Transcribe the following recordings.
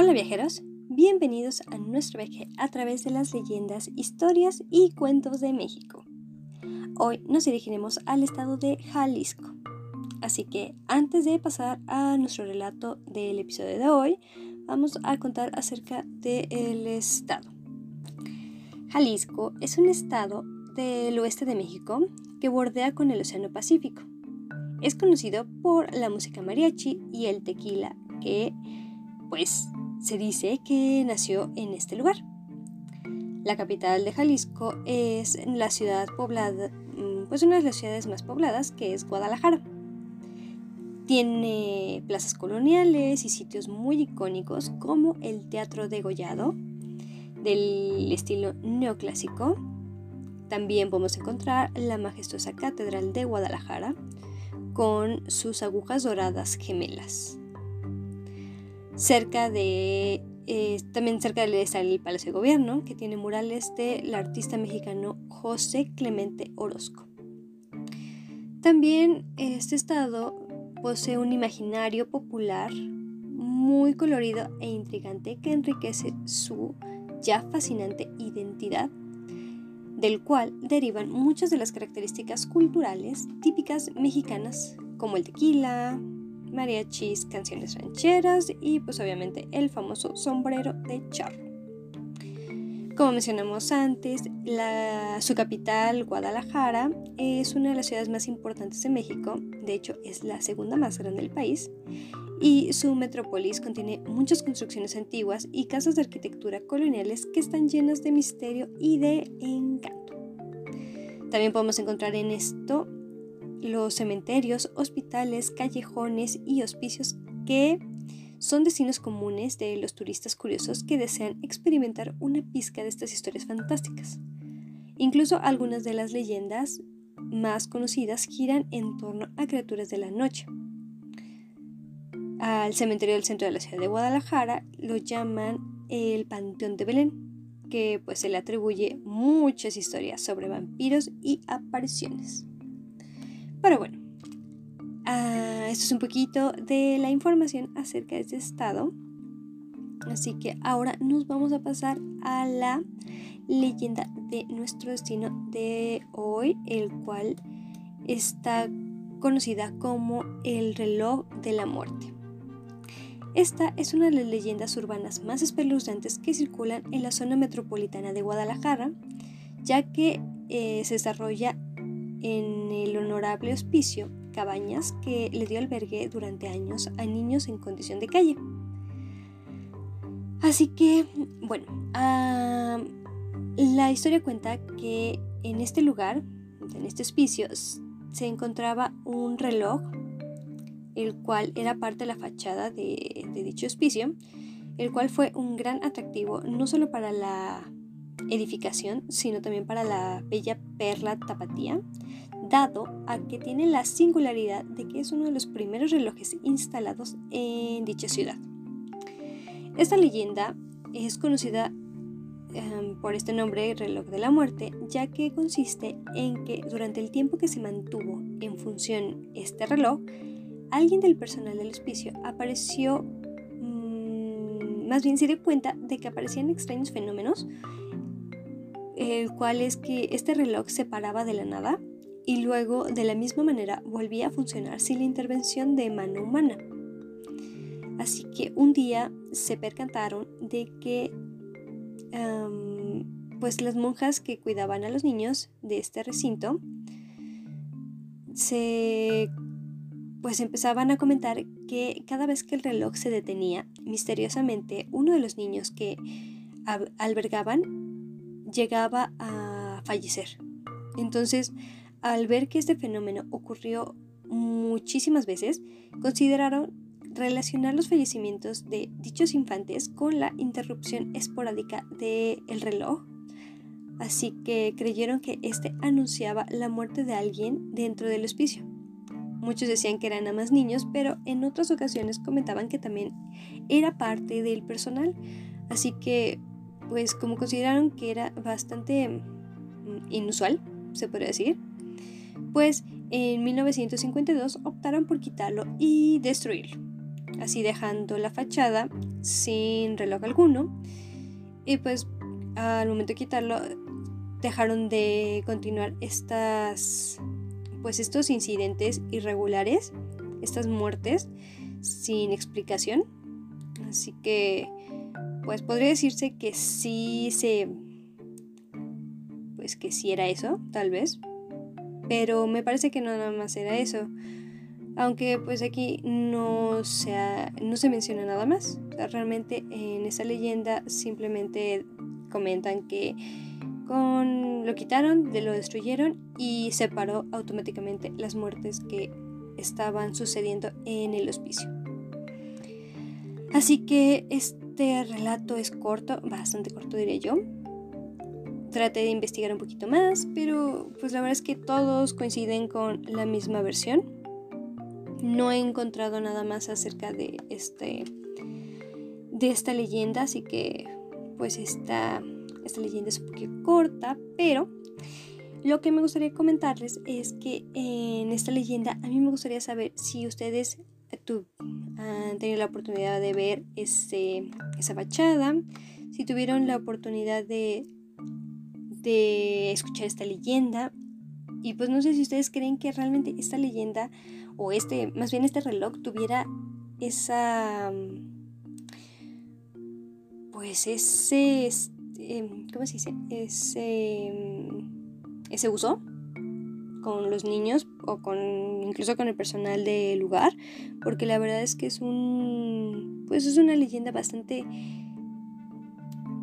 Hola viajeros, bienvenidos a nuestro viaje a través de las leyendas, historias y cuentos de México. Hoy nos dirigiremos al estado de Jalisco. Así que antes de pasar a nuestro relato del episodio de hoy, vamos a contar acerca del estado. Jalisco es un estado del oeste de México que bordea con el Océano Pacífico. Es conocido por la música mariachi y el tequila, que pues se dice que nació en este lugar. La capital de Jalisco es la ciudad poblada, mm, pues una de las ciudades más pobladas, que es Guadalajara. Tiene plazas coloniales y sitios muy icónicos como el Teatro de Gollado, del estilo neoclásico. También podemos encontrar la majestuosa Catedral de Guadalajara con sus agujas doradas gemelas. Cerca de, eh, también cerca de está el Palacio de Gobierno, que tiene murales del artista mexicano José Clemente Orozco. También este estado posee un imaginario popular muy colorido e intrigante que enriquece su ya fascinante identidad, del cual derivan muchas de las características culturales típicas mexicanas, como el tequila, mariachis, canciones rancheras y pues obviamente el famoso sombrero de charro. Como mencionamos antes, su capital, Guadalajara, es una de las ciudades más importantes de México, de hecho es la segunda más grande del país, y su metrópolis contiene muchas construcciones antiguas y casas de arquitectura coloniales que están llenas de misterio y de encanto. También podemos encontrar en esto los cementerios, hospitales, callejones y hospicios que son destinos comunes de los turistas curiosos que desean experimentar una pizca de estas historias fantásticas. Incluso algunas de las leyendas más conocidas giran en torno a criaturas de la noche. Al cementerio del centro de la ciudad de Guadalajara lo llaman el Panteón de Belén, que pues se le atribuye muchas historias sobre vampiros y apariciones. Pero bueno, ah, esto es un poquito de la información acerca de este estado. Así que ahora nos vamos a pasar a la leyenda de nuestro destino de hoy, el cual está conocida como el reloj de la muerte. Esta es una de las leyendas urbanas más espeluznantes que circulan en la zona metropolitana de Guadalajara, ya que eh, se desarrolla en el honorable hospicio Cabañas que le dio albergue durante años a niños en condición de calle. Así que, bueno, la historia cuenta que en este lugar, en este hospicio, se encontraba un reloj el cual era parte de la fachada de, dicho hospicio, el cual fue un gran atractivo no solo para la edificación, sino también para la bella perla tapatía, dado a que tiene la singularidad de que es uno de los primeros relojes instalados en dicha ciudad. Esta leyenda es conocida em, por este nombre, reloj de la muerte, ya que consiste en que durante el tiempo que se mantuvo en función este reloj, alguien del personal del hospicio apareció, mm, más bien se dio cuenta de que aparecían extraños fenómenos, el cual es que este reloj se paraba de la nada y luego de la misma manera volvía a funcionar sin la intervención de mano humana. Así que un día se percataron de que pues las monjas que cuidaban a los niños de este recinto se pues empezaban a comentar que cada vez que el reloj se detenía, misteriosamente uno de los niños que albergaban llegaba a fallecer. Entonces, al ver que este fenómeno ocurrió muchísimas veces, consideraron relacionar los fallecimientos de dichos infantes con la interrupción esporádica del reloj. Así que creyeron que este anunciaba la muerte de alguien dentro del hospicio. Muchos decían que eran nada niños, pero en otras ocasiones comentaban que también era parte del personal. Así que, pues como consideraron que era bastante mm, inusual, se podría decir, pues en 1952 optaron por quitarlo y destruirlo. así dejando la fachada sin reloj alguno. Y pues al momento de quitarlo dejaron de continuar estas pues estos incidentes irregulares, estas muertes sin explicación. Así que pues podría decirse que sí se pues que sí era eso, tal vez. Pero me parece que no nada más era eso. Aunque pues aquí no se, no se menciona nada más. realmente en esa leyenda simplemente comentan que con, lo quitaron, lo destruyeron y separó automáticamente las muertes que estaban sucediendo en el hospicio. Así que este relato es corto, bastante corto diría yo. Traté de investigar un poquito más, pero pues la verdad es que todos coinciden con la misma versión. No he encontrado nada más acerca de este de esta leyenda, así que pues esta, esta leyenda es un poquito corta, pero lo que me gustaría comentarles es que en esta leyenda a mí me gustaría saber si ustedes han tenido la oportunidad de ver ese, esa fachada, si tuvieron la oportunidad de, de escuchar esta leyenda. Y pues no sé si ustedes creen que realmente esta leyenda o este, más bien este reloj tuviera esa, pues ese, este, ¿cómo se dice? Ese, ese uso con los niños o con incluso con el personal del lugar, porque la verdad es que es un, pues es una leyenda bastante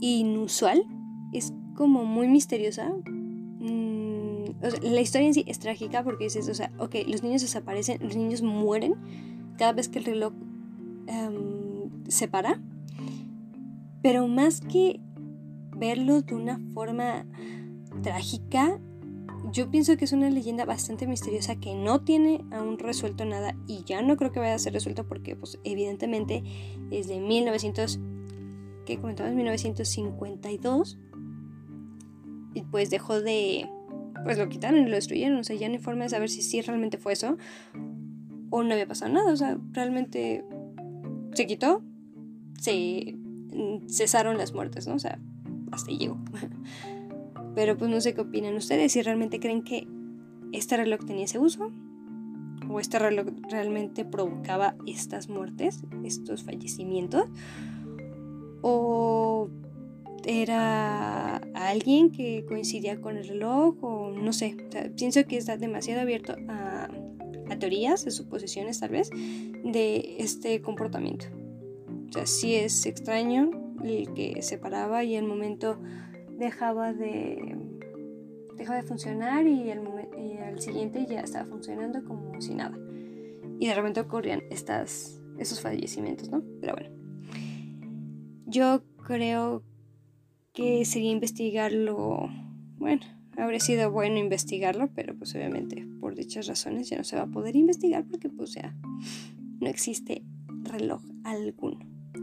inusual, es como muy misteriosa, la historia en sí es trágica porque dices, o sea, ok, los niños desaparecen, los niños mueren cada vez que el reloj em, se para. Pero más que verlo de una forma trágica, yo pienso que es una leyenda bastante misteriosa que no tiene aún resuelto nada y ya no creo que vaya a ser resuelto porque pues evidentemente desde 1900 que comentamos 1952 y pues dejó de pues lo quitaron y lo destruyeron. O sea, ya no hay forma de saber si sí realmente fue eso o no había pasado nada. O sea, realmente se quitó, se cesaron las muertes, ¿no? O sea, hasta ahí llegó. Pero pues no sé qué opinan ustedes, si realmente creen que este reloj tenía ese uso o este reloj realmente provocaba estas muertes, estos fallecimientos, o era alguien que coincidía con el reloj o no sé. pienso que está demasiado abierto a, teorías, a suposiciones tal vez, de este comportamiento. O sea, sí es extraño el que se paraba y el momento dejaba de, dejaba de funcionar y al, siguiente ya estaba funcionando como si nada. Y de repente ocurrían estas, esos fallecimientos, ¿no? Pero bueno. Yo creo que sería investigarlo, bueno, habría sido bueno investigarlo, pero pues obviamente por dichas razones ya no se va a poder investigar porque pues ya no existe reloj alguno,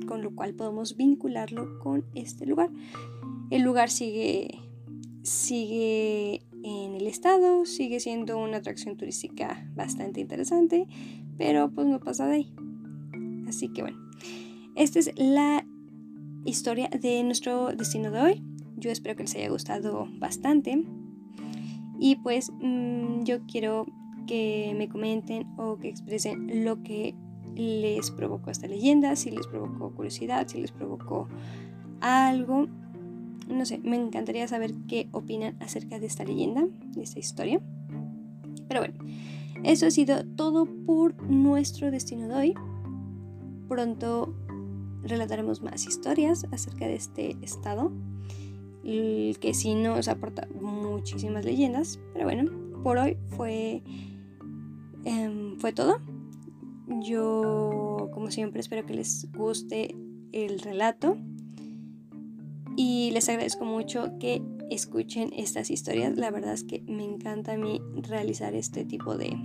con lo cual podemos vincularlo con este lugar. El lugar sigue sigue en el estado, sigue siendo una atracción turística bastante interesante, pero pues no pasa de ahí. Así que bueno, esta es la historia de nuestro destino de hoy. Yo espero que les haya gustado bastante. Y pues mm, yo quiero que me comenten o que expresen lo que les provocó esta leyenda, si les provocó curiosidad, si les provocó algo. No sé, me encantaría saber qué opinan acerca de esta leyenda, de esta historia. Pero bueno, eso ha sido todo por nuestro destino de hoy. Pronto relataremos más historias acerca de este estado, que sí nos aporta muchísimas leyendas, pero bueno, por hoy fue, em, fue todo. Yo, como siempre, espero que les guste el relato y les agradezco mucho que escuchen estas historias. La verdad es que me encanta a mí realizar este tipo de,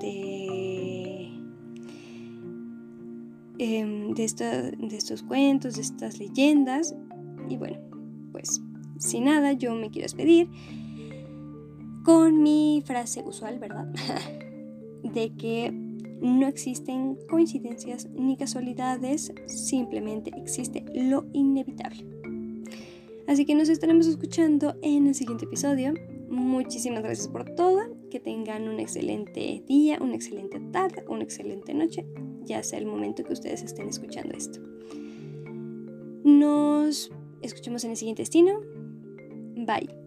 de Em, de, de estos cuentos, de estas leyendas. Y bueno, pues sin nada, yo me quiero despedir con mi frase usual, ¿verdad? de que no existen coincidencias ni casualidades, simplemente existe lo inevitable. Así que nos estaremos escuchando en el siguiente episodio. Muchísimas gracias por todo. Que tengan un excelente día, una excelente tarde, una excelente noche, ya sea el momento que ustedes estén escuchando esto. Nos escuchemos en el siguiente destino. Bye.